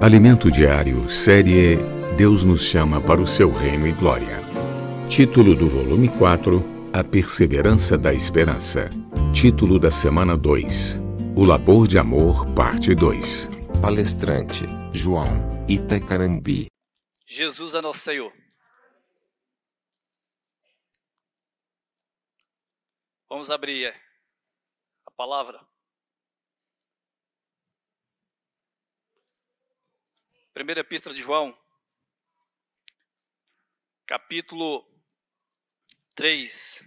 Alimento Diário, série Deus nos chama para o seu reino e glória. Título do volume 4: A Perseverança da Esperança. Título da semana 2: O Labor de Amor, parte 2. Palestrante: João Itacarambi. Jesus é nosso Senhor. Vamos abrir a palavra. Primeira Epístola de João, capítulo 3.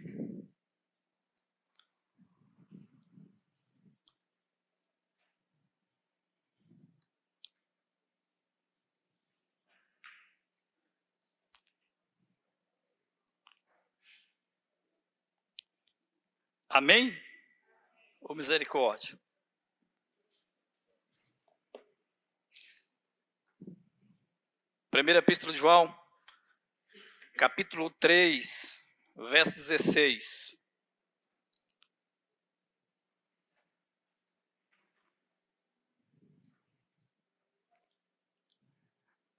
Amém? Ou misericórdia? Primeira Epístola de João, capítulo 3, verso 16.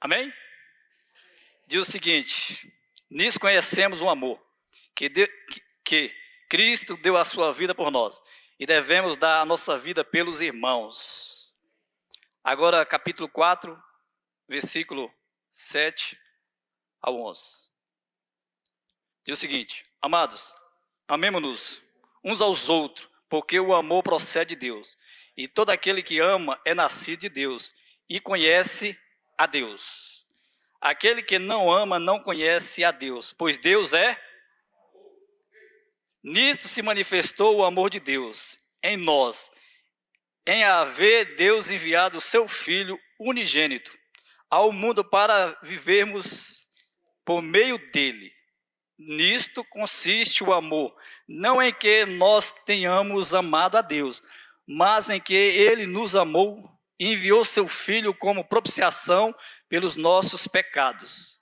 Amém? Diz o seguinte: Nisso conhecemos o amor, que, de, que, que Cristo deu a sua vida por nós, e devemos dar a nossa vida pelos irmãos. Agora, capítulo 4, versículo 7 ao 11. Diz o seguinte: Amados, amemo-nos uns aos outros, porque o amor procede de Deus. E todo aquele que ama é nascido de Deus e conhece a Deus. Aquele que não ama não conhece a Deus, pois Deus é. Nisto se manifestou o amor de Deus em nós, em haver Deus enviado o seu Filho unigênito ao mundo para vivermos por meio dele. Nisto consiste o amor, não em que nós tenhamos amado a Deus, mas em que ele nos amou e enviou seu filho como propiciação pelos nossos pecados.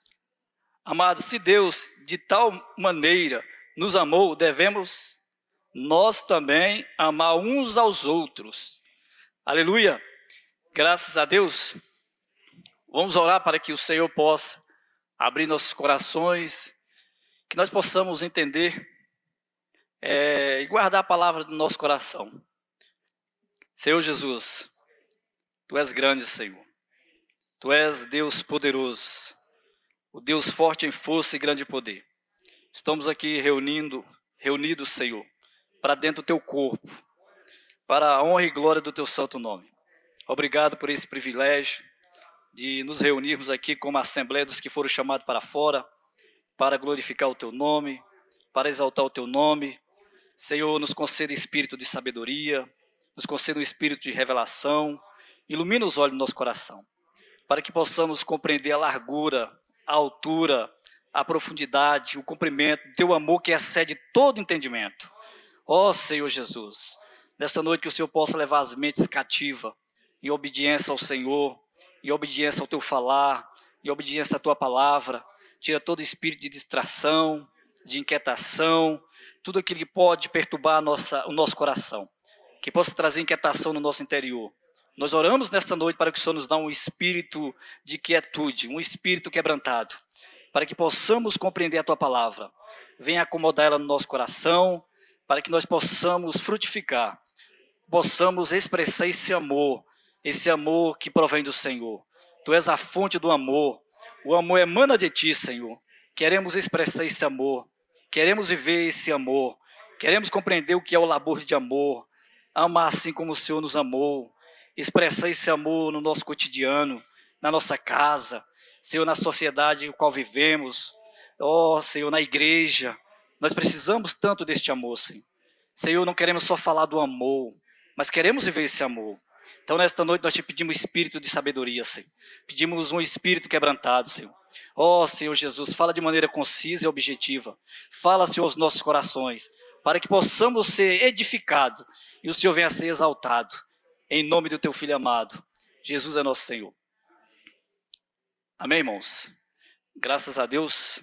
Amados, se Deus de tal maneira nos amou, devemos nós também amar uns aos outros. Aleluia! Graças a Deus. Vamos orar para que o Senhor possa abrir nossos corações, que nós possamos entender é, e guardar a palavra do nosso coração. Senhor Jesus, Tu és grande, Senhor. Tu és Deus poderoso, o Deus forte em força e grande poder. Estamos aqui reunindo, reunidos, Senhor, para dentro do Teu corpo, para a honra e glória do Teu santo nome. Obrigado por esse privilégio de nos reunirmos aqui como Assembleia dos que foram chamados para fora, para glorificar o Teu nome, para exaltar o Teu nome. Senhor, nos conceda espírito de sabedoria, nos conceda um espírito de revelação, ilumina os olhos do nosso coração, para que possamos compreender a largura, a altura, a profundidade, o comprimento, Teu amor que excede todo entendimento. Ó oh, Senhor Jesus, nesta noite que o Senhor possa levar as mentes cativas em obediência ao Senhor, em obediência ao teu falar, em obediência à tua palavra. Tira todo espírito de distração, de inquietação, tudo aquilo que pode perturbar nossa, o nosso coração, que possa trazer inquietação no nosso interior. Nós oramos nesta noite para que o Senhor nos dê um espírito de quietude, um espírito quebrantado, para que possamos compreender a tua palavra. Venha acomodar ela no nosso coração, para que nós possamos frutificar, possamos expressar esse amor esse amor que provém do Senhor. Tu és a fonte do amor. O amor emana de ti, Senhor. Queremos expressar esse amor. Queremos viver esse amor. Queremos compreender o que é o labor de amor. Amar assim como o Senhor nos amou. Expressar esse amor no nosso cotidiano, na nossa casa, Senhor, na sociedade em qual vivemos. Ó oh, Senhor, na igreja. Nós precisamos tanto deste amor, Senhor. Senhor, não queremos só falar do amor, mas queremos viver esse amor. Então, nesta noite, nós te pedimos espírito de sabedoria, Senhor. Pedimos um espírito quebrantado, Senhor. Ó oh, Senhor Jesus, fala de maneira concisa e objetiva. Fala, Senhor, aos nossos corações, para que possamos ser edificados e o Senhor venha a ser exaltado. Em nome do teu Filho amado. Jesus é nosso Senhor. Amém, irmãos? Graças a Deus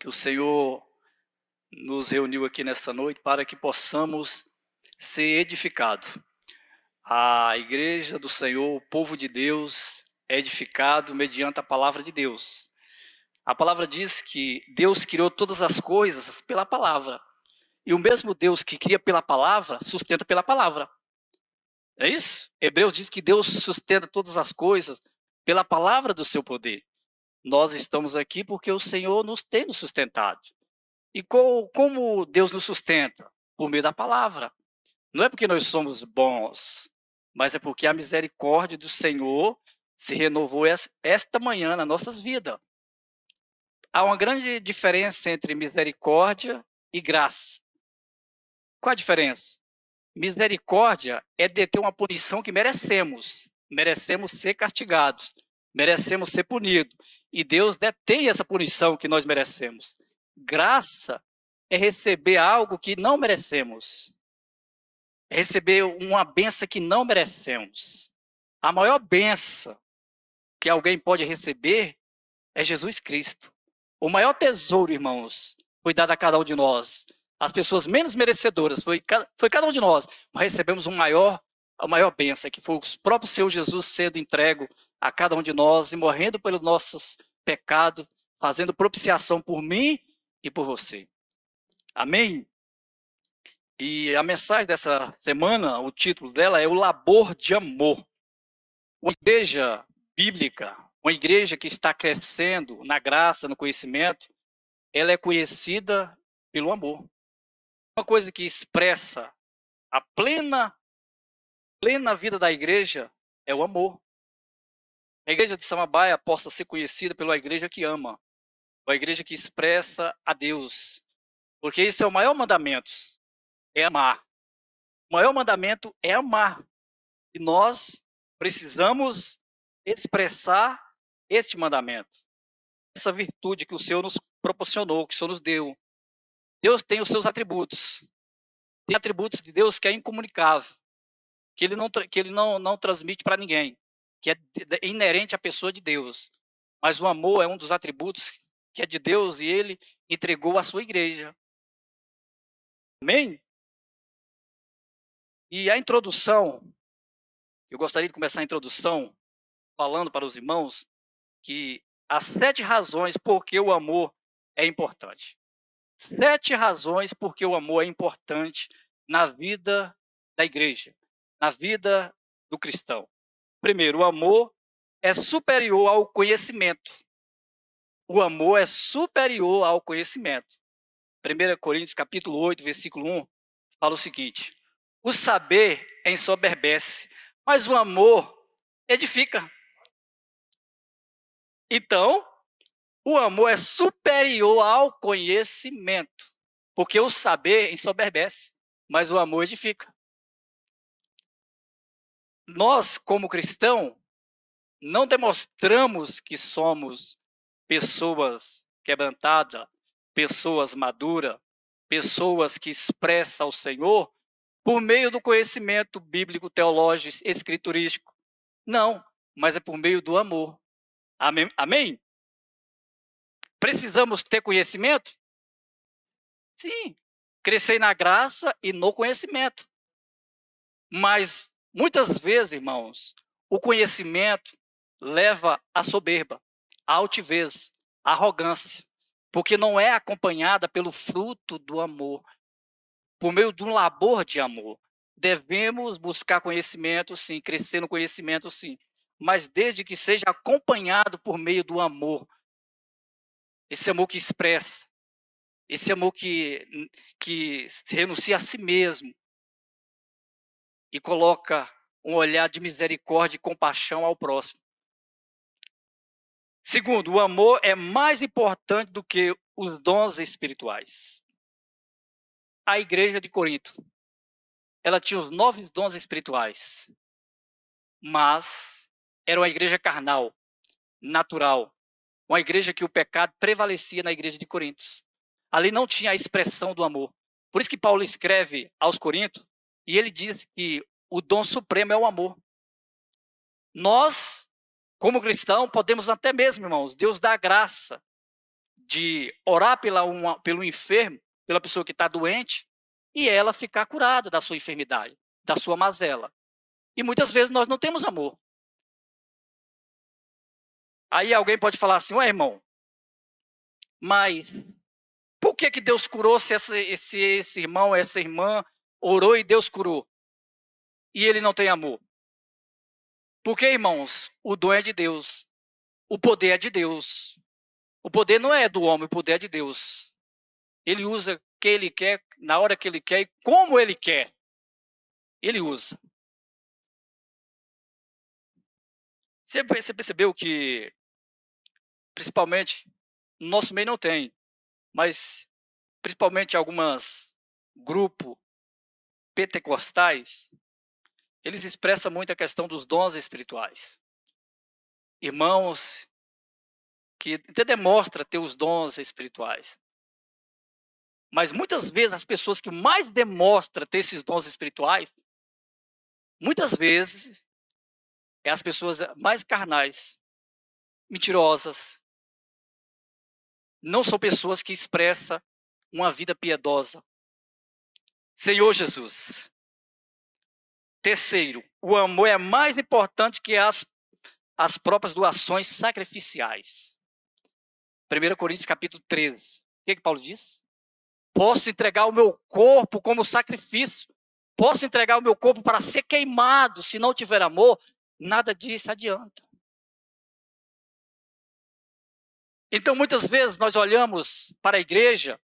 que o Senhor nos reuniu aqui nesta noite para que possamos ser edificados a igreja do Senhor, o povo de Deus, é edificado mediante a palavra de Deus. A palavra diz que Deus criou todas as coisas pela palavra. E o mesmo Deus que cria pela palavra, sustenta pela palavra. É isso? Hebreus diz que Deus sustenta todas as coisas pela palavra do seu poder. Nós estamos aqui porque o Senhor nos tem nos sustentado. E como Deus nos sustenta? Por meio da palavra. Não é porque nós somos bons, mas é porque a misericórdia do Senhor se renovou esta manhã nas nossas vidas. Há uma grande diferença entre misericórdia e graça. Qual a diferença? Misericórdia é deter uma punição que merecemos. Merecemos ser castigados, merecemos ser punidos. E Deus detém essa punição que nós merecemos. Graça é receber algo que não merecemos. É receber uma benção que não merecemos. A maior benção que alguém pode receber é Jesus Cristo. O maior tesouro, irmãos, foi dado a cada um de nós. As pessoas menos merecedoras, foi, foi cada um de nós. Mas recebemos um maior, a maior bênção, que foi o próprio Senhor Jesus sendo entregue a cada um de nós e morrendo pelos nossos pecados, fazendo propiciação por mim e por você. Amém? E a mensagem dessa semana, o título dela é O Labor de Amor. Uma igreja bíblica, uma igreja que está crescendo na graça, no conhecimento, ela é conhecida pelo amor. Uma coisa que expressa a plena plena vida da igreja é o amor. A igreja de Samambaia possa ser conhecida pela igreja que ama, a igreja que expressa a Deus. Porque esse é o maior mandamento, é amar. O maior mandamento é amar. E nós precisamos expressar este mandamento, essa virtude que o Senhor nos proporcionou, que o Senhor nos deu. Deus tem os seus atributos. Tem atributos de Deus que é incomunicável, que ele não, que ele não, não transmite para ninguém, que é inerente à pessoa de Deus. Mas o amor é um dos atributos que é de Deus e ele entregou à sua igreja. Amém? E a introdução, eu gostaria de começar a introdução falando para os irmãos que as sete razões por que o amor é importante. Sete razões por que o amor é importante na vida da igreja, na vida do cristão. Primeiro, o amor é superior ao conhecimento. O amor é superior ao conhecimento. 1 Coríntios capítulo 8, versículo 1, fala o seguinte: O saber ensoberbece, mas o amor edifica. Então, o amor é superior ao conhecimento, porque o saber ensoberbece, mas o amor edifica. Nós, como cristão, não demonstramos que somos pessoas quebrantadas, pessoas maduras, pessoas que expressam o Senhor por meio do conhecimento bíblico, teológico, escriturístico. Não, mas é por meio do amor. Amém? Amém? Precisamos ter conhecimento? Sim. Crescer na graça e no conhecimento. Mas, muitas vezes, irmãos, o conhecimento leva à soberba, à altivez, à arrogância, porque não é acompanhada pelo fruto do amor, por meio de um labor de amor. Devemos buscar conhecimento, sim, crescer no conhecimento, sim, mas desde que seja acompanhado por meio do amor. Esse amor que expressa, esse amor que, que renuncia a si mesmo e coloca um olhar de misericórdia e compaixão ao próximo. Segundo, o amor é mais importante do que os dons espirituais. A igreja de Corinto, ela tinha os nove dons espirituais, mas era uma igreja carnal, natural, uma igreja que o pecado prevalecia na igreja de Coríntios. Ali não tinha a expressão do amor. Por isso que Paulo escreve aos Coríntios e ele diz que o dom supremo é o amor. Nós, como cristãos, podemos até mesmo, irmãos, Deus dá graça de orar pela uma, pelo enfermo, pela pessoa que está doente, e ela ficar curada da sua enfermidade, da sua mazela. E muitas vezes nós não temos amor. Aí alguém pode falar assim, ué, irmão, mas por que, que Deus curou se esse, esse, esse irmão, essa irmã orou e Deus curou? E ele não tem amor? Porque, irmãos, o dom é de Deus, o poder é de Deus. O poder não é do homem, o poder é de Deus. Ele usa o que ele quer, na hora que ele quer e como ele quer. Ele usa. Você percebeu que, principalmente, no nosso meio não tem, mas principalmente algumas grupos pentecostais, eles expressam muito a questão dos dons espirituais. Irmãos que até demonstra ter os dons espirituais. Mas muitas vezes as pessoas que mais demonstram ter esses dons espirituais, muitas vezes é as pessoas mais carnais, mentirosas. Não são pessoas que expressam uma vida piedosa. Senhor Jesus. Terceiro, o amor é mais importante que as, as próprias doações sacrificiais. 1 Coríntios capítulo 13. O que, que Paulo diz? Posso entregar o meu corpo como sacrifício. Posso entregar o meu corpo para ser queimado. Se não tiver amor, nada disso adianta. Então, muitas vezes, nós olhamos para a igreja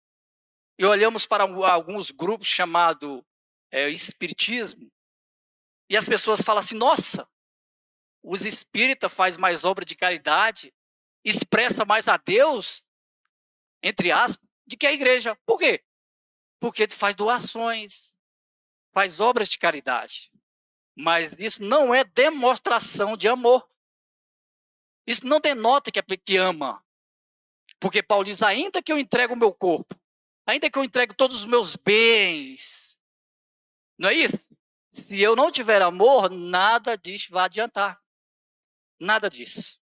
e olhamos para alguns grupos chamados é, Espiritismo, e as pessoas falam assim: nossa, os espíritas faz mais obra de caridade, expressa mais a Deus, entre aspas, de que a igreja. Por quê? Porque faz doações, faz obras de caridade. Mas isso não é demonstração de amor. Isso não denota que, é, que ama. Porque Paulo diz: ainda que eu entregue o meu corpo, ainda que eu entregue todos os meus bens, não é isso? Se eu não tiver amor, nada disso vai adiantar. Nada disso.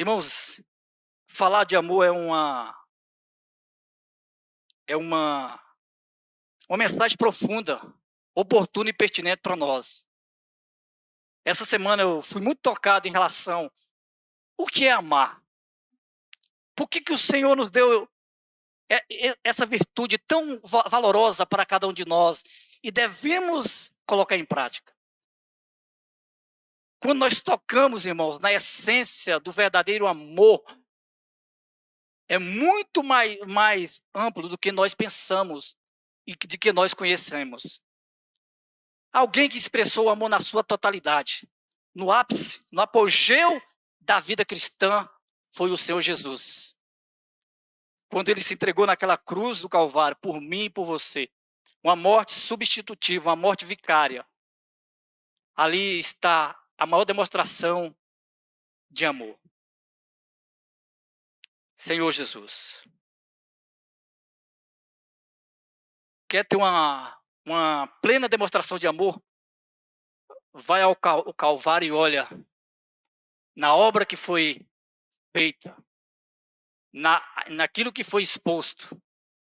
Irmãos, falar de amor é uma é uma uma mensagem profunda, oportuna e pertinente para nós. Essa semana eu fui muito tocado em relação o que é amar. Por que, que o Senhor nos deu essa virtude tão valorosa para cada um de nós e devemos colocar em prática? Quando nós tocamos, irmãos, na essência do verdadeiro amor, é muito mais, mais amplo do que nós pensamos e de que nós conhecemos. Alguém que expressou o amor na sua totalidade, no ápice, no apogeu da vida cristã, foi o Senhor Jesus. Quando ele se entregou naquela cruz do Calvário, por mim e por você, uma morte substitutiva, uma morte vicária. Ali está a maior demonstração de amor. Senhor Jesus. Quer ter uma, uma plena demonstração de amor? Vai ao Calvário e olha na obra que foi feita, na, naquilo que foi exposto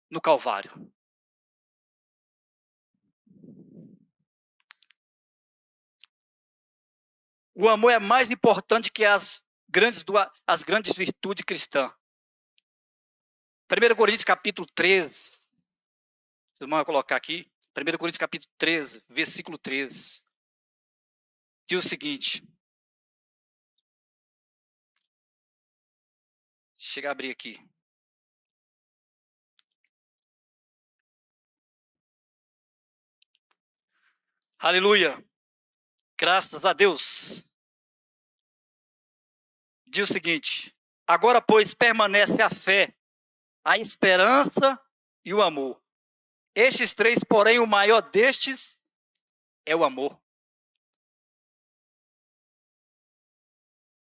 no Calvário. O amor é mais importante que as grandes, as grandes virtudes cristãs. 1 Coríntios capítulo 13. Vocês vão colocar aqui. 1 Coríntios capítulo 13, versículo 13. Diz o seguinte. Chega a abrir aqui. Aleluia. Graças a Deus. Diz o seguinte: Agora, pois, permanece a fé, a esperança e o amor. Estes três, porém, o maior destes é o amor.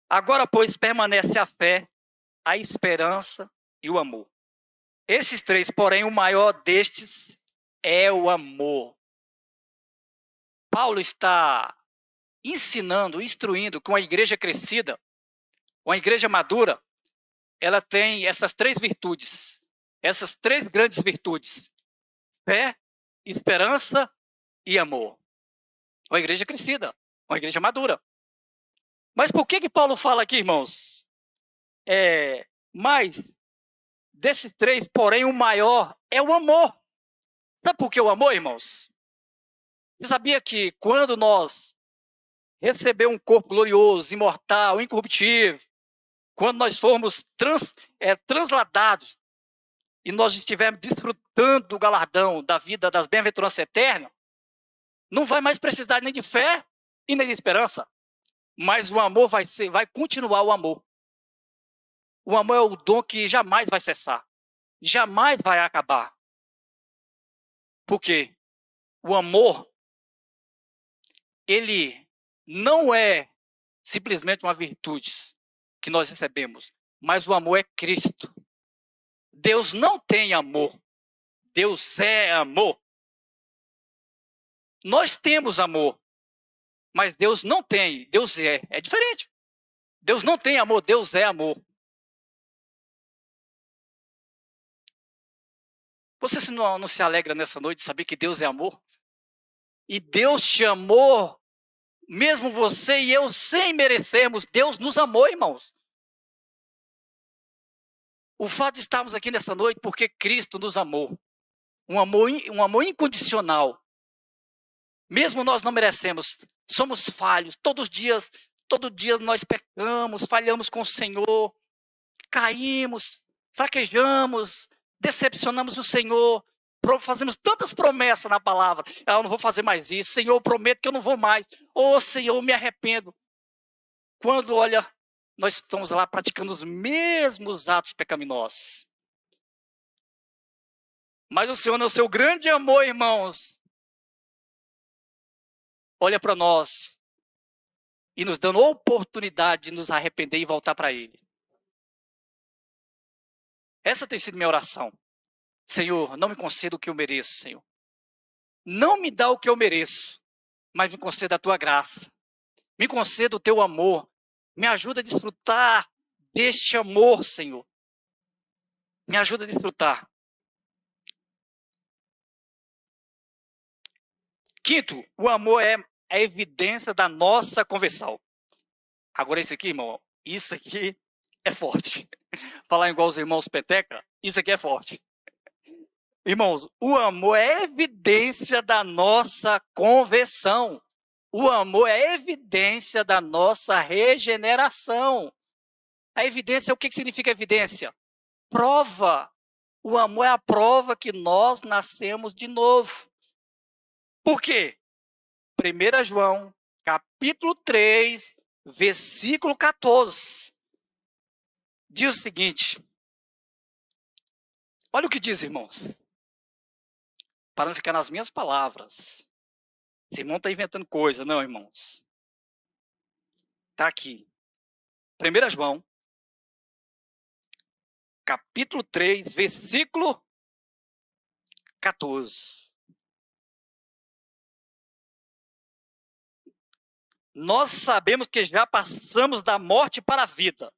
Agora, pois, permanece a fé, a esperança e o amor. Esses três, porém, o maior destes é o amor. Paulo está ensinando, instruindo com a igreja crescida, uma igreja madura, ela tem essas três virtudes, essas três grandes virtudes: fé, esperança e amor. Uma igreja crescida, uma igreja madura. Mas por que que Paulo fala aqui, irmãos? É, mas desses três, porém, o maior é o amor. Sabe por que o amor, irmãos? Você sabia que quando nós recebemos um corpo glorioso, imortal, incorruptível, quando nós formos trans, é, transladados e nós estivermos desfrutando do galardão da vida das bem-aventuranças eternas, não vai mais precisar nem de fé e nem de esperança, mas o amor vai ser, vai continuar o amor. O amor é o dom que jamais vai cessar, jamais vai acabar. Por quê? O amor ele não é simplesmente uma virtude que nós recebemos, mas o amor é Cristo. Deus não tem amor. Deus é amor. Nós temos amor, mas Deus não tem. Deus é. É diferente. Deus não tem amor, Deus é amor. Você não, não se alegra nessa noite de saber que Deus é amor? E Deus te amou, mesmo você e eu, sem merecermos, Deus nos amou, irmãos. O fato de estarmos aqui nessa noite porque Cristo nos amou. Um amor, um amor incondicional. Mesmo nós não merecemos, somos falhos. Todos os dias, todo dia nós pecamos, falhamos com o Senhor, caímos, fraquejamos, decepcionamos o Senhor, fazemos tantas promessas na palavra. Ah, eu não vou fazer mais isso. Senhor, eu prometo que eu não vou mais. Oh, Senhor, eu me arrependo. Quando, olha, nós estamos lá praticando os mesmos atos pecaminosos. Mas o Senhor, no seu grande amor, irmãos, olha para nós e nos dando oportunidade de nos arrepender e voltar para Ele. Essa tem sido minha oração. Senhor, não me conceda o que eu mereço, Senhor. Não me dá o que eu mereço, mas me conceda a tua graça. Me conceda o teu amor. Me ajuda a desfrutar deste amor, Senhor. Me ajuda a desfrutar. Quinto, o amor é a evidência da nossa conversão. Agora, isso aqui, irmão, isso aqui é forte. Falar igual os irmãos Peteca, isso aqui é forte. Irmãos, o amor é evidência da nossa conversão. O amor é evidência da nossa regeneração. A evidência, o que significa evidência? Prova. O amor é a prova que nós nascemos de novo. Por quê? 1 João, capítulo 3, versículo 14. Diz o seguinte: Olha o que diz, irmãos para não ficar nas minhas palavras. Esse irmão está inventando coisa, não, irmãos. Está aqui. 1 João, capítulo 3, versículo 14. Nós sabemos que já passamos da morte para a vida,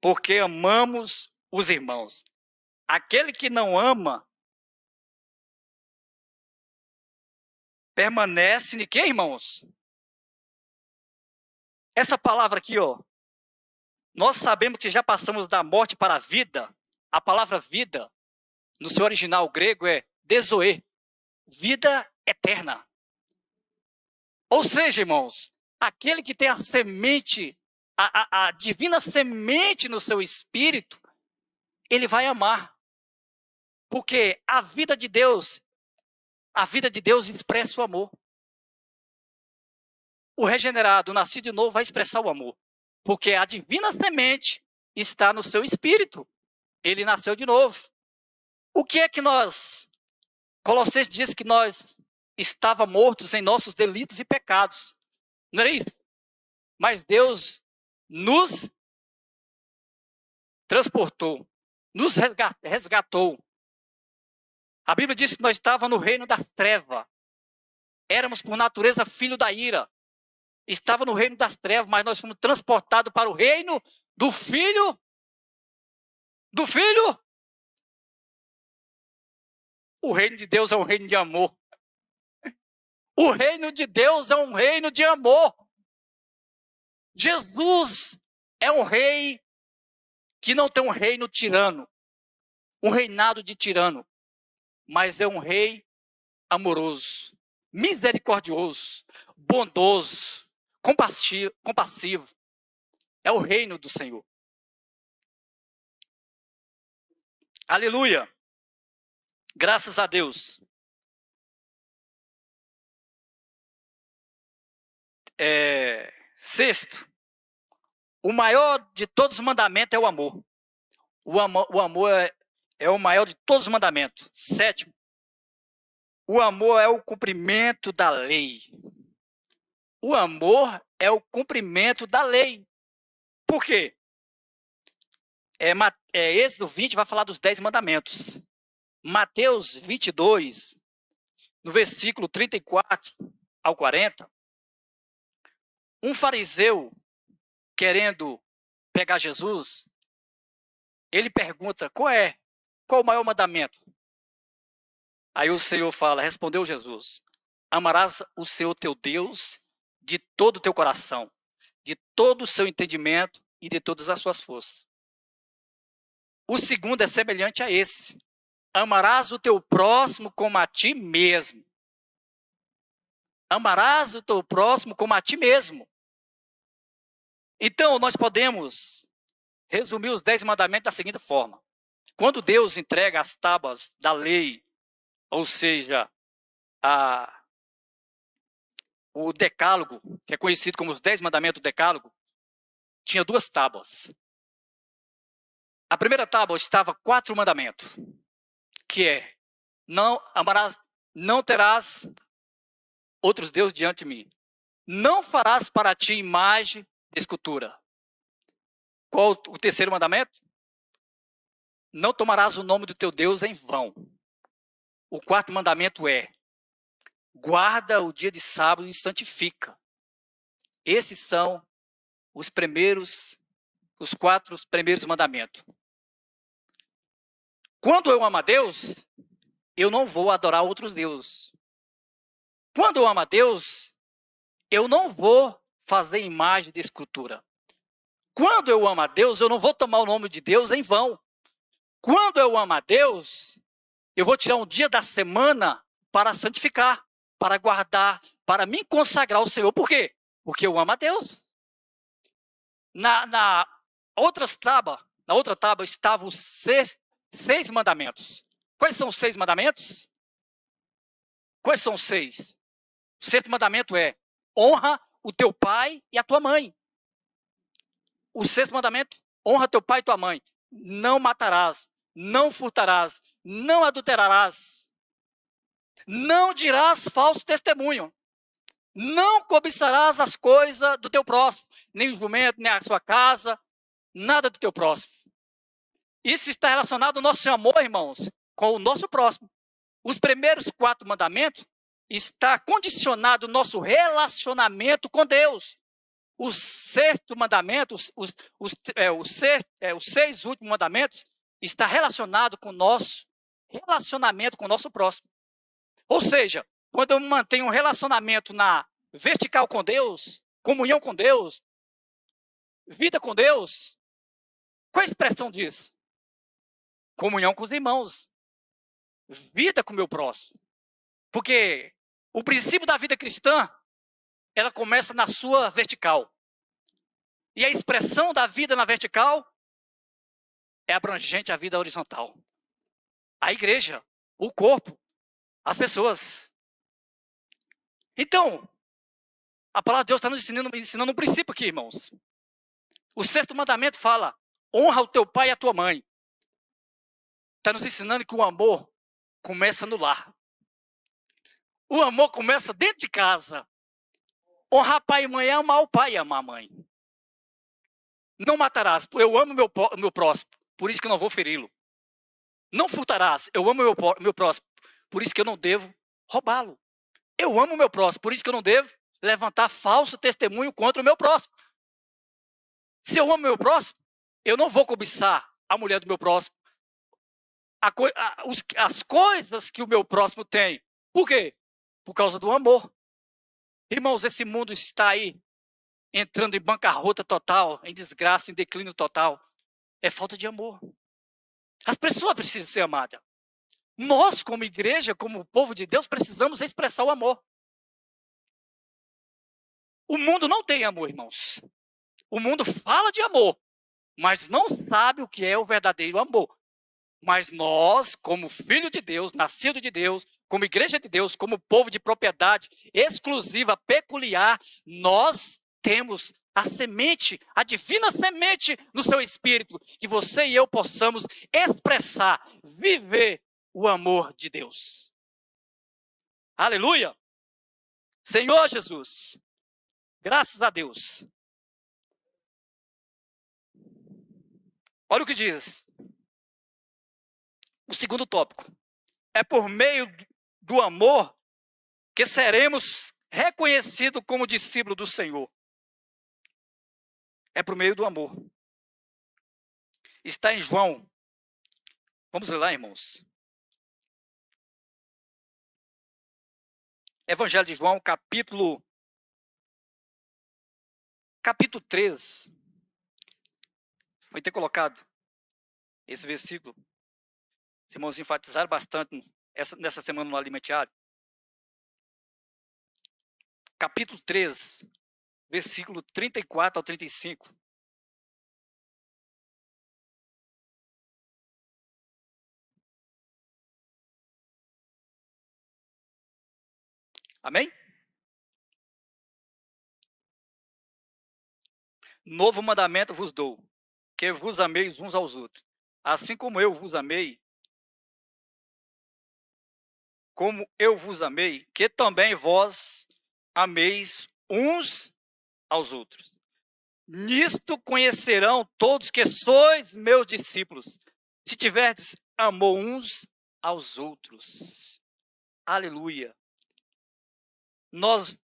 porque amamos os irmãos. Aquele que não ama permanece em quê, irmãos? Essa palavra aqui, ó. Nós sabemos que já passamos da morte para a vida. A palavra vida, no seu original grego, é desoe, vida eterna. Ou seja, irmãos, aquele que tem a semente, a, a, a divina semente no seu espírito, ele vai amar. Porque a vida de Deus a vida de Deus expressa o amor. O regenerado, o nascido de novo, vai expressar o amor. Porque a divina semente está no seu espírito. Ele nasceu de novo. O que é que nós. Colossenses diz que nós estávamos mortos em nossos delitos e pecados. Não era isso? Mas Deus nos transportou, nos resgatou a Bíblia diz que nós estávamos no reino das trevas. Éramos, por natureza, filho da ira. Estava no reino das trevas, mas nós fomos transportados para o reino do filho. Do filho. O reino de Deus é um reino de amor. O reino de Deus é um reino de amor. Jesus é um rei que não tem um reino tirano, um reinado de tirano, mas é um rei amoroso, misericordioso, bondoso, compassivo. É o reino do Senhor. Aleluia. Graças a Deus. É, sexto, o maior de todos os mandamentos é o amor. O amor, o amor é, é o maior de todos os mandamentos. Sétimo, o amor é o cumprimento da lei. O amor é o cumprimento da lei. Por quê? É, é, Êxodo 20 vai falar dos dez mandamentos. Mateus 22, no versículo 34 ao 40, um fariseu querendo pegar Jesus, ele pergunta: qual é? Qual o maior mandamento? Aí o Senhor fala: respondeu Jesus: Amarás o Senhor teu Deus de todo o teu coração, de todo o seu entendimento e de todas as suas forças. O segundo é semelhante a esse: Amarás o teu próximo como a ti mesmo. Amarás o teu próximo como a ti mesmo. Então, nós podemos resumir os dez mandamentos da seguinte forma: quando Deus entrega as tábuas da lei, ou seja, a, o decálogo, que é conhecido como os dez mandamentos do decálogo, tinha duas tábuas. A primeira tábua estava quatro mandamentos, que é não amarás, não terás outros deuses diante de mim. Não farás para ti imagem escultura. Qual o terceiro mandamento? Não tomarás o nome do teu Deus em vão. O quarto mandamento é: guarda o dia de sábado e santifica. Esses são os primeiros, os quatro primeiros mandamentos. Quando eu amo a Deus, eu não vou adorar outros deuses. Quando eu amo a Deus, eu não vou fazer imagem de escultura. Quando eu amo a Deus, eu não vou tomar o nome de Deus em vão. Quando eu amo a Deus, eu vou tirar um dia da semana para santificar, para guardar, para me consagrar ao Senhor. Por quê? Porque eu amo a Deus. Na, na outras tábua, na outra tábua estavam os seis, seis mandamentos. Quais são os seis mandamentos? Quais são os seis? O sexto mandamento é honra o teu pai e a tua mãe. O sexto mandamento: honra teu pai e tua mãe. Não matarás, não furtarás, não adulterarás, não dirás falso testemunho, não cobiçarás as coisas do teu próximo, nem o jumento, nem a sua casa, nada do teu próximo. Isso está relacionado ao nosso amor, irmãos, com o nosso próximo. Os primeiros quatro mandamentos está condicionado o nosso relacionamento com Deus. O sexto mandamento, os, os, os, é, os, seis, é, os seis últimos mandamentos, está relacionado com o nosso relacionamento com o nosso próximo. Ou seja, quando eu mantenho um relacionamento na vertical com Deus, comunhão com Deus, vida com Deus, qual a expressão disso? Comunhão com os irmãos, vida com o meu próximo. Porque o princípio da vida cristã, ela começa na sua vertical. E a expressão da vida na vertical é abrangente à vida horizontal. A igreja, o corpo, as pessoas. Então, a palavra de Deus está nos ensinando, ensinando um princípio aqui, irmãos. O sexto mandamento fala: honra o teu pai e a tua mãe. Está nos ensinando que o amor começa no lar. O amor começa dentro de casa. Honrar pai e mãe é amar o pai e amar a mãe. Não matarás, eu amo meu, meu próximo, por isso que eu não vou feri-lo. Não furtarás, eu amo meu, meu próximo, por isso que eu não devo roubá-lo. Eu amo meu próximo, por isso que eu não devo levantar falso testemunho contra o meu próximo. Se eu amo meu próximo, eu não vou cobiçar a mulher do meu próximo, a, a, os, as coisas que o meu próximo tem. Por quê? Por causa do amor. Irmãos, esse mundo está aí entrando em bancarrota total, em desgraça, em declínio total. É falta de amor. As pessoas precisam ser amadas. Nós, como igreja, como povo de Deus, precisamos expressar o amor. O mundo não tem amor, irmãos. O mundo fala de amor, mas não sabe o que é o verdadeiro amor. Mas nós, como filho de Deus, nascido de Deus, como igreja de Deus, como povo de propriedade exclusiva, peculiar, nós temos a semente, a divina semente no seu espírito, que você e eu possamos expressar, viver o amor de Deus. Aleluia! Senhor Jesus, graças a Deus. Olha o que diz. O segundo tópico. É por meio do amor que seremos reconhecidos como discípulos do Senhor. É por meio do amor. Está em João. Vamos ler lá, irmãos. Evangelho de João, capítulo capítulo 3. Vai ter colocado esse versículo. Os irmãos enfatizaram bastante essa, nessa semana no alimentário. Capítulo 3, versículo 34 ao 35. Amém? Novo mandamento vos dou, que vos ameis uns aos outros. Assim como eu vos amei, como eu vos amei, que também vós ameis uns aos outros. Nisto conhecerão todos que sois meus discípulos, se tiverdes amor uns aos outros. Aleluia. Nós,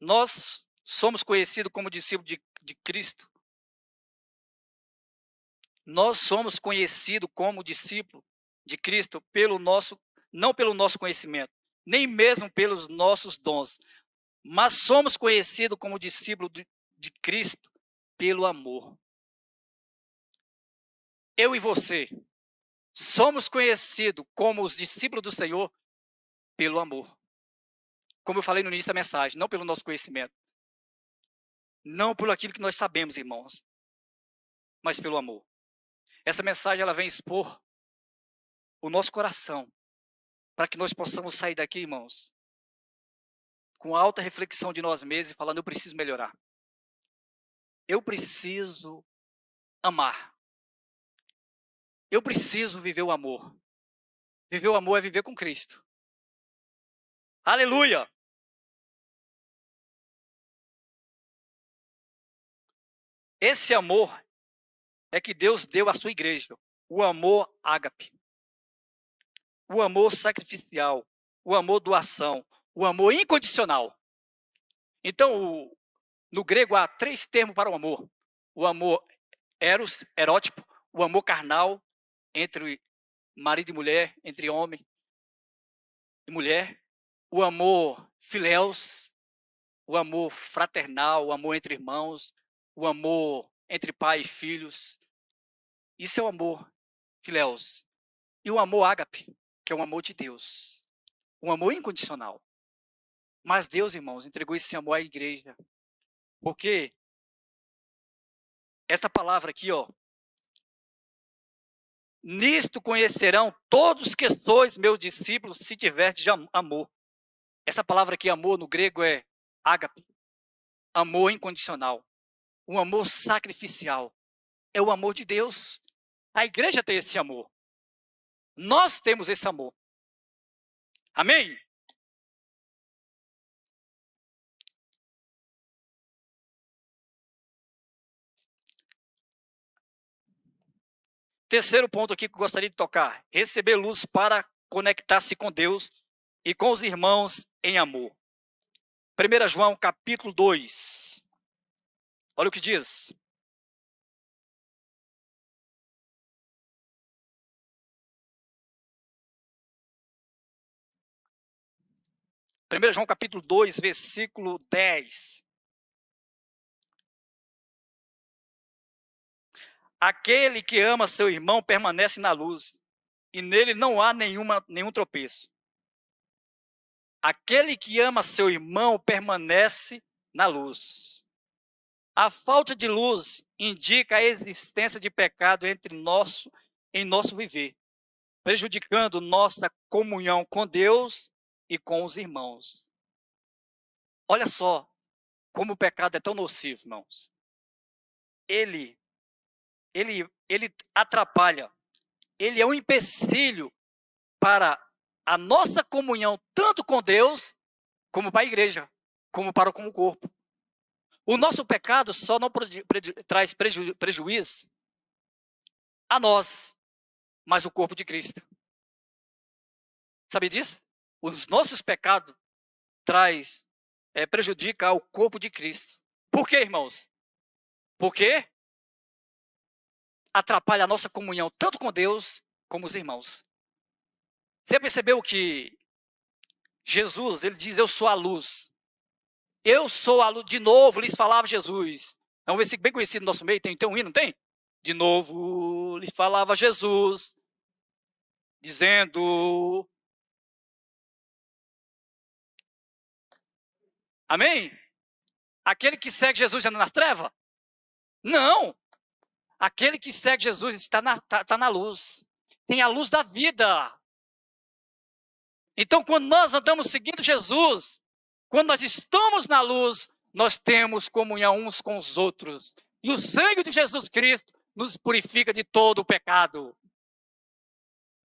nós somos conhecidos como discípulos de, de Cristo. Nós somos conhecidos como discípulo de Cristo pelo nosso, não pelo nosso conhecimento, nem mesmo pelos nossos dons, mas somos conhecidos como discípulo de, de Cristo pelo amor. Eu e você somos conhecidos como os discípulos do Senhor pelo amor como eu falei no início da mensagem, não pelo nosso conhecimento. Não por aquilo que nós sabemos, irmãos, mas pelo amor. Essa mensagem ela vem expor o nosso coração para que nós possamos sair daqui, irmãos, com alta reflexão de nós mesmos e falando: eu preciso melhorar. Eu preciso amar. Eu preciso viver o amor. Viver o amor é viver com Cristo. Aleluia! Esse amor é que Deus deu à sua igreja, o amor ágape. O amor sacrificial, o amor doação, o amor incondicional. Então, no grego há três termos para o amor: o amor eros, erótipo, o amor carnal entre marido e mulher, entre homem e mulher, o amor filéus, o amor fraternal, o amor entre irmãos, o amor entre pai e filhos. Isso é o amor, filéus. E o amor ágape, que é o amor de Deus. Um amor incondicional. Mas Deus, irmãos, entregou esse amor à igreja. Porque esta palavra aqui, ó. Nisto conhecerão todos que sois meus discípulos, se tiverdes amor. Essa palavra aqui, amor, no grego é ágape. Amor incondicional um amor sacrificial. É o amor de Deus. A igreja tem esse amor. Nós temos esse amor. Amém? Terceiro ponto aqui que gostaria de tocar: receber luz para conectar-se com Deus e com os irmãos em amor. 1 João capítulo 2. Olha o que diz. 1 João capítulo 2, versículo 10. Aquele que ama seu irmão permanece na luz, e nele não há nenhuma, nenhum tropeço. Aquele que ama seu irmão permanece na luz. A falta de luz indica a existência de pecado entre nosso em nosso viver, prejudicando nossa comunhão com Deus e com os irmãos. Olha só como o pecado é tão nocivo, irmãos. Ele ele, ele atrapalha, ele é um empecilho para a nossa comunhão, tanto com Deus, como para a igreja, como para o corpo. O nosso pecado só não traz preju, prejuízo a nós, mas o corpo de Cristo. Sabe disso? Os nossos pecados traz é, prejudica ao corpo de Cristo. Por quê, irmãos? Porque atrapalha a nossa comunhão, tanto com Deus como os irmãos. Você percebeu que Jesus, ele diz: Eu sou a luz. Eu sou a luz. De novo, lhes falava Jesus. É um versículo bem conhecido no nosso meio. Tem, tem um hino, não tem? De novo, lhes falava Jesus, dizendo. Amém? Aquele que segue Jesus anda nas trevas? Não. Aquele que segue Jesus está na, tá, tá na luz. Tem a luz da vida. Então, quando nós andamos seguindo Jesus, quando nós estamos na luz, nós temos comunhão uns com os outros. E o sangue de Jesus Cristo nos purifica de todo o pecado.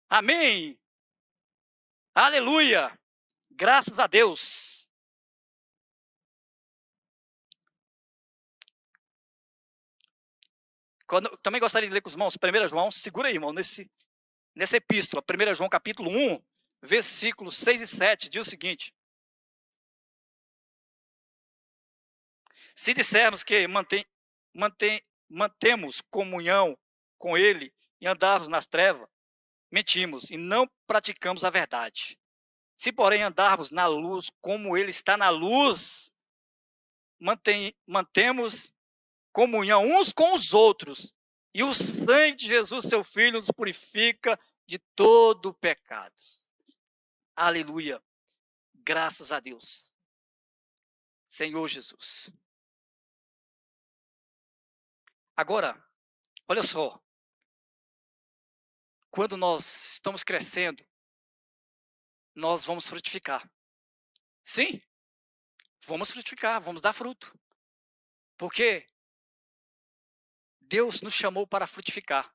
Amém. Aleluia. Graças a Deus. Quando, também gostaria de ler com os irmãos, 1 João, segura aí, irmão, nesse, nessa epístola, 1 João capítulo 1, versículos 6 e 7, diz o seguinte. Se dissermos que mantém, mantém, mantemos comunhão com Ele e andarmos nas trevas, mentimos e não praticamos a verdade. Se, porém, andarmos na luz como Ele está na luz, mantém, mantemos comunhão uns com os outros. E o sangue de Jesus, seu Filho, nos purifica de todo pecado. Aleluia. Graças a Deus. Senhor Jesus. Agora, olha só. Quando nós estamos crescendo, nós vamos frutificar. Sim, vamos frutificar, vamos dar fruto. Porque Deus nos chamou para frutificar.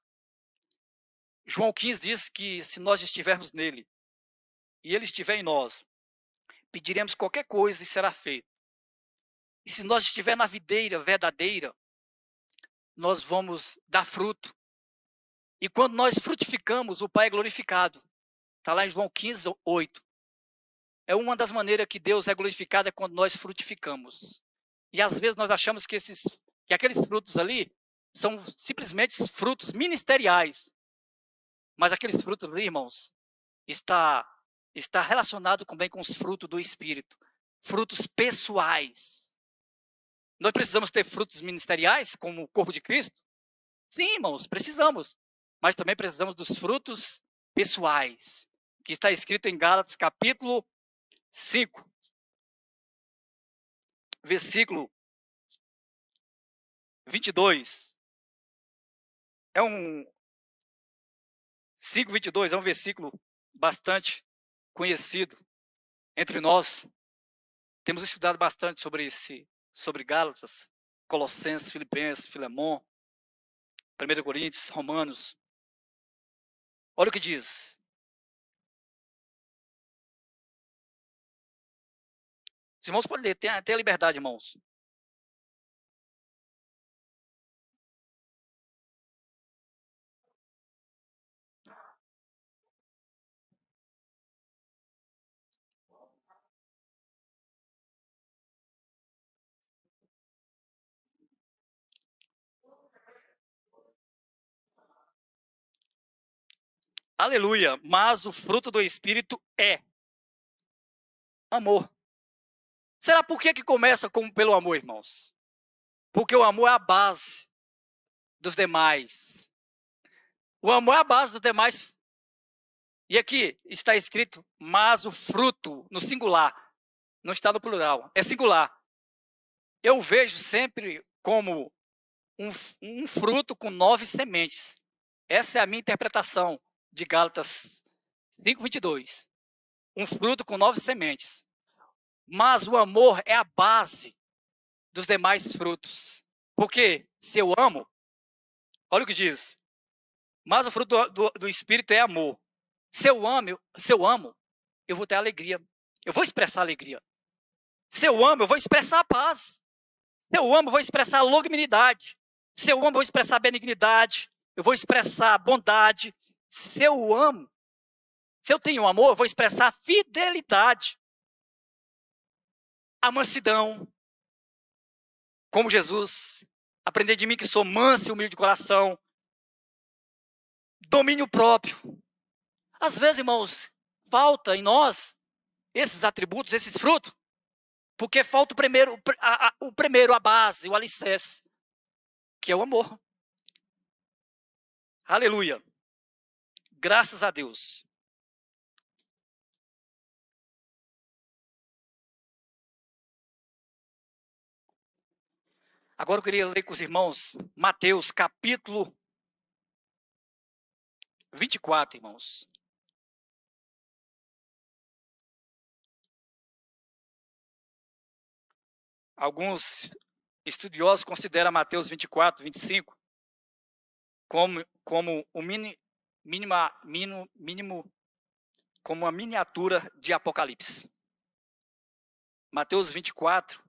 João 15 diz que se nós estivermos nele e ele estiver em nós, pediremos qualquer coisa e será feito. E se nós estiver na videira verdadeira, nós vamos dar fruto. E quando nós frutificamos, o Pai é glorificado. Está lá em João 15, 8. É uma das maneiras que Deus é glorificado é quando nós frutificamos. E às vezes nós achamos que, esses, que aqueles frutos ali são simplesmente frutos ministeriais. Mas aqueles frutos irmãos, está, está relacionado também com os frutos do Espírito. Frutos pessoais. Nós precisamos ter frutos ministeriais, como o corpo de Cristo? Sim, irmãos, precisamos. Mas também precisamos dos frutos pessoais, que está escrito em Gálatas capítulo 5, versículo 22. É um 5:22 é um versículo bastante conhecido entre nós. Temos estudado bastante sobre esse sobre Gálatas, Colossenses, Filipenses, Filemon, 1 Coríntios, Romanos. Olha o que diz. Os irmãos podem ler, tem, a liberdade, irmãos. Aleluia. Mas o fruto do Espírito é amor. Será por que, que começa como pelo amor, irmãos? Porque o amor é a base dos demais. O amor é a base dos demais. E aqui está escrito, mas o fruto, no singular, não está no plural, é singular. Eu vejo sempre como um, um fruto com nove sementes. Essa é a minha interpretação de Gálatas 5:22. Um fruto com nove sementes. Mas o amor é a base dos demais frutos. Porque se eu amo, olha o que diz. Mas o fruto do, do, do Espírito é amor. Se eu amo, se eu amo, eu vou ter alegria. Eu vou expressar alegria. Se eu amo, eu vou expressar a paz. Se eu amo, eu vou expressar a longanimidade. Se eu amo, eu vou expressar a benignidade. Eu vou expressar a bondade. Se eu amo, se eu tenho amor, eu vou expressar a fidelidade. A mansidão. Como Jesus. Aprender de mim que sou manso e humilde de coração. Domínio próprio. Às vezes, irmãos, falta em nós esses atributos, esses frutos. Porque falta o primeiro, a, a, o primeiro, a base, o alicerce, que é o amor. Aleluia. Graças a Deus. Agora eu queria ler com os irmãos Mateus capítulo 24, irmãos. Alguns estudiosos consideram Mateus 24, 25 como, como o mini, mínima, mínimo, mínimo, como uma miniatura de Apocalipse. Mateus 24,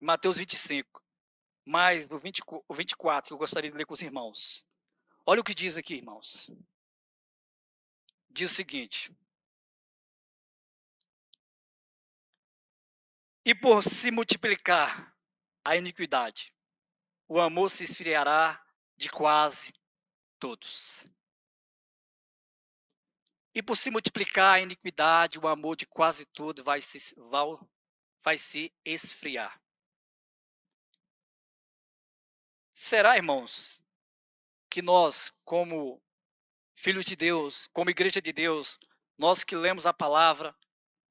Mateus 25, mais o, 20, o 24 que eu gostaria de ler com os irmãos. Olha o que diz aqui, irmãos. Diz o seguinte: E por se multiplicar a iniquidade, o amor se esfriará de quase todos. E por se multiplicar a iniquidade, o amor de quase todos vai se, vai, se esfriar. Será, irmãos, que nós, como filhos de Deus, como igreja de Deus, nós que lemos a palavra,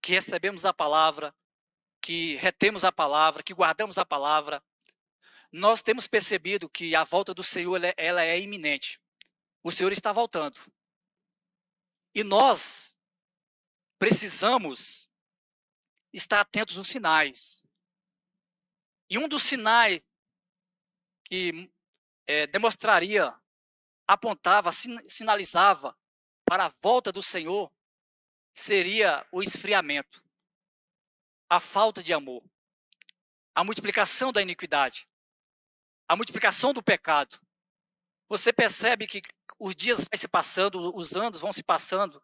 que recebemos a palavra, que retemos a palavra, que guardamos a palavra, nós temos percebido que a volta do Senhor ela é, ela é iminente. O Senhor está voltando. E nós precisamos estar atentos aos sinais. E um dos sinais que é, demonstraria, apontava, sinalizava para a volta do Senhor seria o esfriamento a falta de amor, a multiplicação da iniquidade, a multiplicação do pecado. Você percebe que os dias vão se passando, os anos vão se passando,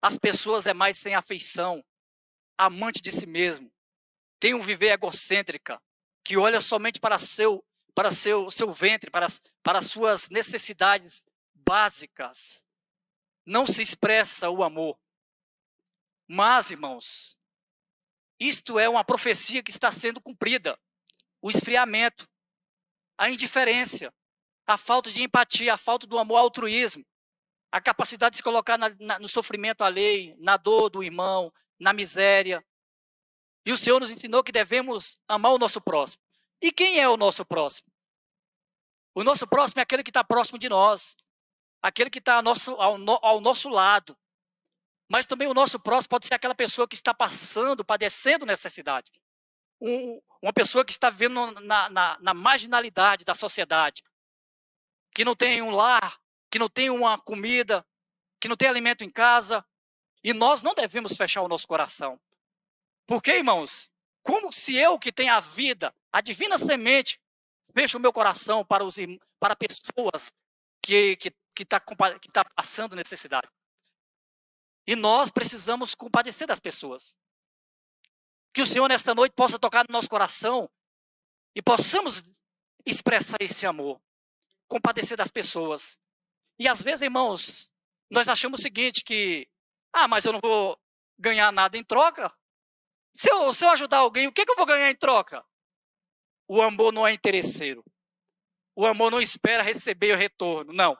as pessoas é mais sem afeição, amante de si mesmo, tem um viver egocêntrica, que olha somente para seu para seu seu ventre, para para suas necessidades básicas. Não se expressa o amor. Mas, irmãos, isto é uma profecia que está sendo cumprida. O esfriamento, a indiferença, a falta de empatia, a falta do amor ao altruísmo, a capacidade de se colocar na, na, no sofrimento alheio, na dor do irmão, na miséria. E o Senhor nos ensinou que devemos amar o nosso próximo. E quem é o nosso próximo? O nosso próximo é aquele que está próximo de nós, aquele que está ao nosso, ao, ao nosso lado, mas também o nosso próximo pode ser aquela pessoa que está passando, padecendo necessidade. Um, uma pessoa que está vivendo na, na, na marginalidade da sociedade, que não tem um lar, que não tem uma comida, que não tem alimento em casa. E nós não devemos fechar o nosso coração. Porque, irmãos, como se eu que tenho a vida, a divina semente, fecho o meu coração para, os, para pessoas que estão que, que tá, que tá passando necessidade? E nós precisamos compadecer das pessoas. Que o Senhor, nesta noite, possa tocar no nosso coração e possamos expressar esse amor, compadecer das pessoas. E às vezes, irmãos, nós achamos o seguinte: que Ah, mas eu não vou ganhar nada em troca? Se eu, se eu ajudar alguém, o que, que eu vou ganhar em troca? O amor não é interesseiro. O amor não espera receber o retorno. Não.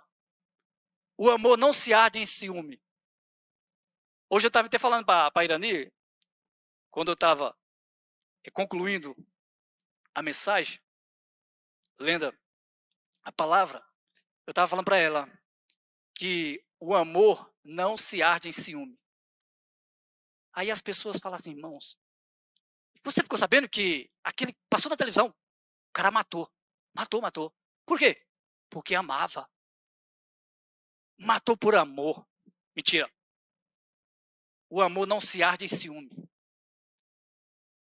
O amor não se arde em ciúme. Hoje eu estava até falando para a Irani, quando eu estava concluindo a mensagem, lendo a palavra, eu estava falando para ela que o amor não se arde em ciúme. Aí as pessoas falam assim, irmãos, você ficou sabendo que aquele passou na televisão, o cara matou, matou, matou. Por quê? Porque amava. Matou por amor. Mentira. O amor não se arde em ciúme.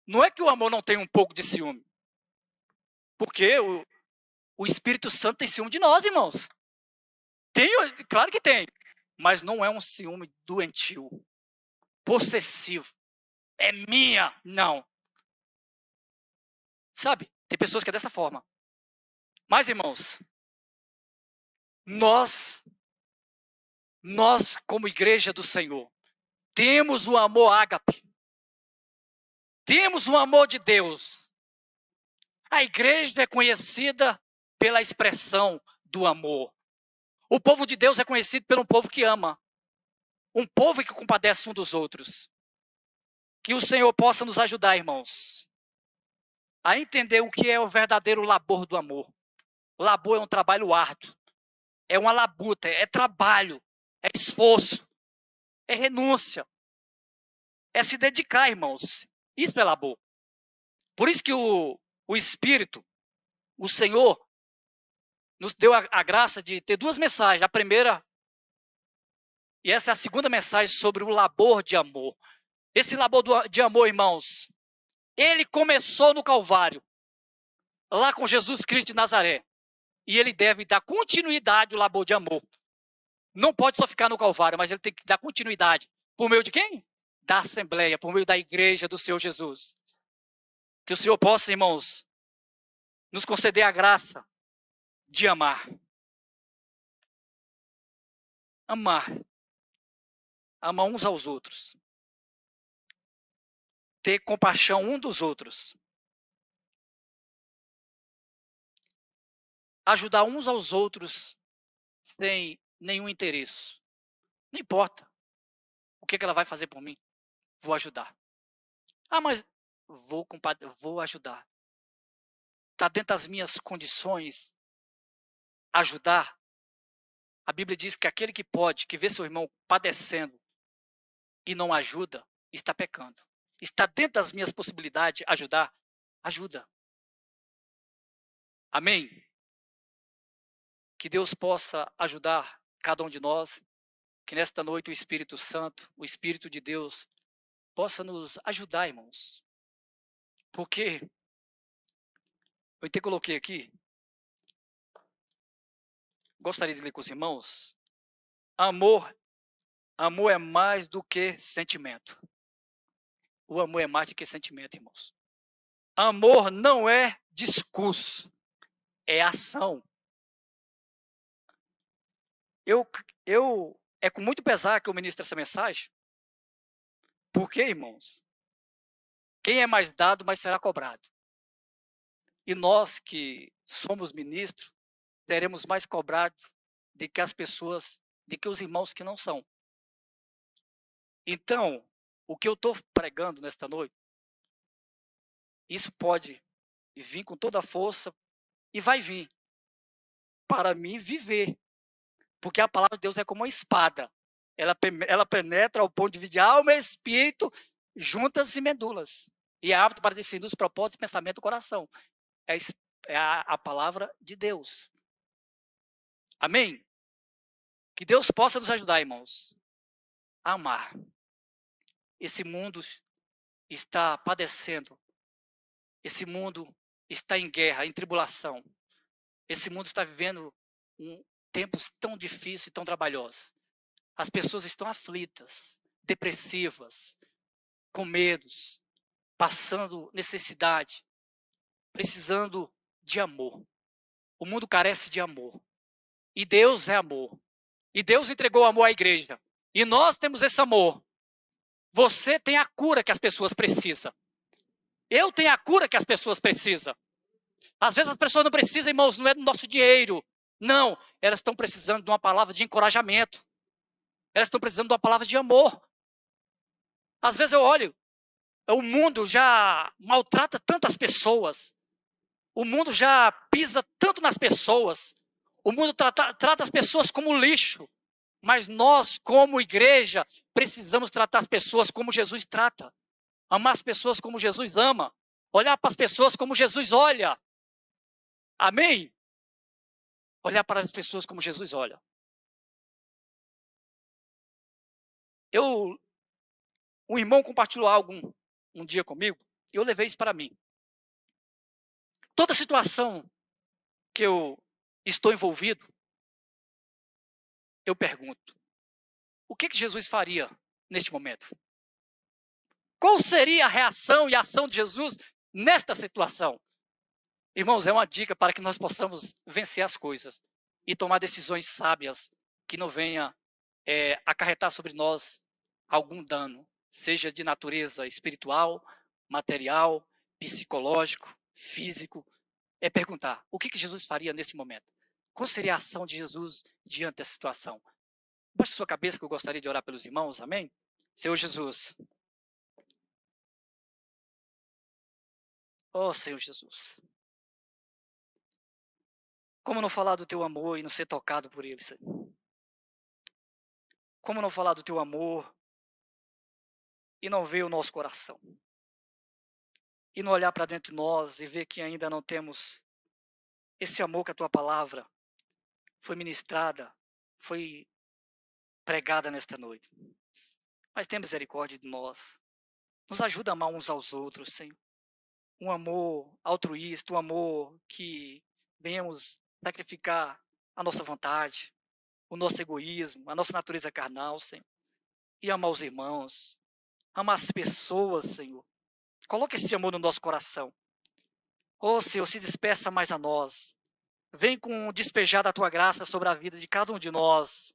Não é que o amor não tem um pouco de ciúme. Porque o, o Espírito Santo tem ciúme de nós, irmãos. Tem, claro que tem. Mas não é um ciúme doentio, possessivo. É minha. Não. Sabe? Tem pessoas que é dessa forma. Mas, irmãos, nós, nós como igreja do Senhor, temos o amor ágape. Temos o amor de Deus. A igreja é conhecida pela expressão do amor. O povo de Deus é conhecido por um povo que ama. Um povo que compadece um dos outros. Que o Senhor possa nos ajudar, irmãos, a entender o que é o verdadeiro labor do amor. Labor é um trabalho árduo. É uma labuta, é trabalho, é esforço, é renúncia. É se dedicar, irmãos. Isso é labor. Por isso que o, o Espírito, o Senhor, nos deu a, a graça de ter duas mensagens. A primeira, e essa é a segunda mensagem sobre o labor de amor. Esse labor do, de amor, irmãos, ele começou no Calvário, lá com Jesus Cristo de Nazaré. E ele deve dar continuidade ao labor de amor. Não pode só ficar no Calvário, mas ele tem que dar continuidade. Por meio de quem? Da Assembleia, por meio da igreja do Senhor Jesus. Que o Senhor possa, irmãos, nos conceder a graça de amar. Amar. Amar uns aos outros. Ter compaixão um dos outros. Ajudar uns aos outros sem nenhum interesse. Não importa. O que, que ela vai fazer por mim? Vou ajudar. Ah, mas vou, vou ajudar. Está dentro das minhas condições ajudar. A Bíblia diz que aquele que pode, que vê seu irmão padecendo e não ajuda, está pecando. Está dentro das minhas possibilidades ajudar, ajuda. Amém? Que Deus possa ajudar cada um de nós, que nesta noite o Espírito Santo, o Espírito de Deus, possa nos ajudar, irmãos. Porque eu até coloquei aqui, gostaria de ler com os irmãos. Amor, amor é mais do que sentimento. O amor é mais do que sentimento, irmãos. Amor não é discurso, é ação. Eu, eu é com muito pesar que eu ministro essa mensagem. Porque, irmãos, quem é mais dado, mais será cobrado. E nós que somos ministros, teremos mais cobrado do que as pessoas, do que os irmãos que não são. Então, o que eu estou pregando nesta noite, isso pode vir com toda a força e vai vir para mim viver. Porque a palavra de Deus é como uma espada. Ela, ela penetra ao ponto de dividir alma e espírito, juntas e medulas. E é apto para discernir os propósitos e pensamento do coração. É, é a, a palavra de Deus. Amém? Que Deus possa nos ajudar, irmãos, a amar. Esse mundo está padecendo. Esse mundo está em guerra, em tribulação. Esse mundo está vivendo um, tempos tão difíceis e tão trabalhosos. As pessoas estão aflitas, depressivas, com medos, passando necessidade, precisando de amor. O mundo carece de amor. E Deus é amor. E Deus entregou amor à igreja. e nós temos esse amor, você tem a cura que as pessoas precisam. Eu tenho a cura que as pessoas precisam. Às vezes as pessoas não precisam, irmãos, não é do nosso dinheiro. Não, elas estão precisando de uma palavra de encorajamento. Elas estão precisando de uma palavra de amor. Às vezes eu olho, o mundo já maltrata tantas pessoas. O mundo já pisa tanto nas pessoas. O mundo trata, trata as pessoas como lixo. Mas nós, como igreja, precisamos tratar as pessoas como Jesus trata. Amar as pessoas como Jesus ama. Olhar para as pessoas como Jesus olha. Amém? Olhar para as pessoas como Jesus olha. Eu, um irmão compartilhou algo um, um dia comigo, e eu levei isso para mim. Toda situação que eu estou envolvido, eu pergunto: o que, que Jesus faria neste momento? Qual seria a reação e a ação de Jesus nesta situação? Irmãos, é uma dica para que nós possamos vencer as coisas e tomar decisões sábias que não venha é, acarretar sobre nós algum dano, seja de natureza espiritual, material, psicológico, físico. É perguntar: o que, que Jesus faria nesse momento? Qual seria a ação de Jesus diante dessa situação? Baixe sua cabeça que eu gostaria de orar pelos irmãos, amém? Senhor Jesus. Oh, Senhor Jesus. Como não falar do teu amor e não ser tocado por ele, Senhor? Como não falar do teu amor e não ver o nosso coração? E não olhar para dentro de nós e ver que ainda não temos esse amor que a tua palavra foi ministrada, foi pregada nesta noite. Mas tem misericórdia de nós. Nos ajuda a amar uns aos outros, Senhor. Um amor altruísta, um amor que venhamos sacrificar a nossa vontade, o nosso egoísmo, a nossa natureza carnal, Senhor. E amar os irmãos, amar as pessoas, Senhor. Coloque esse amor no nosso coração. Oh, Senhor, se despeça mais a nós. Vem com despejar da tua graça sobre a vida de cada um de nós.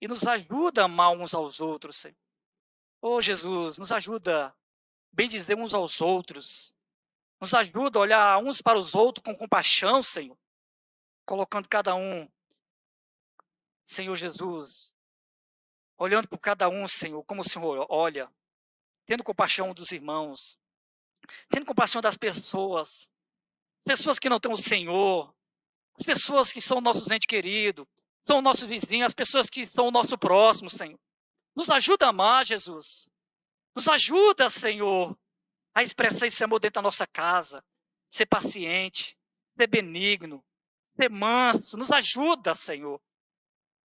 E nos ajuda a amar uns aos outros, Senhor. Oh, Jesus, nos ajuda bem dizer uns aos outros. Nos ajuda a olhar uns para os outros com compaixão, Senhor colocando cada um, Senhor Jesus, olhando por cada um, Senhor, como o Senhor olha, tendo compaixão dos irmãos, tendo compaixão das pessoas, pessoas que não têm o Senhor, as pessoas que são nossos entes queridos, são nossos vizinhos, as pessoas que são o nosso próximo, Senhor. Nos ajuda a amar, Jesus. Nos ajuda, Senhor, a expressar esse amor dentro da nossa casa, ser paciente, ser benigno, ser manso, nos ajuda, Senhor.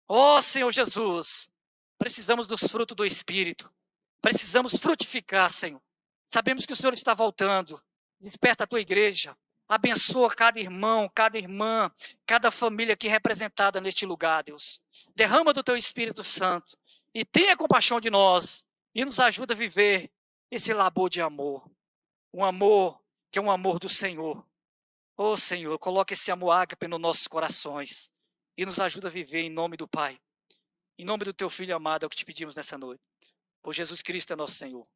Ó oh, Senhor Jesus, precisamos dos frutos do Espírito, precisamos frutificar, Senhor. Sabemos que o Senhor está voltando, desperta a tua igreja, abençoa cada irmão, cada irmã, cada família aqui representada neste lugar, Deus. Derrama do teu Espírito Santo e tenha compaixão de nós e nos ajuda a viver esse labor de amor. Um amor que é um amor do Senhor, Oh Senhor, coloque esse amor ágape nos nossos corações e nos ajuda a viver em nome do Pai. Em nome do teu Filho amado é o que te pedimos nessa noite. Por Jesus Cristo é nosso Senhor.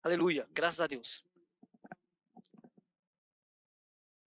Aleluia. Graças a Deus.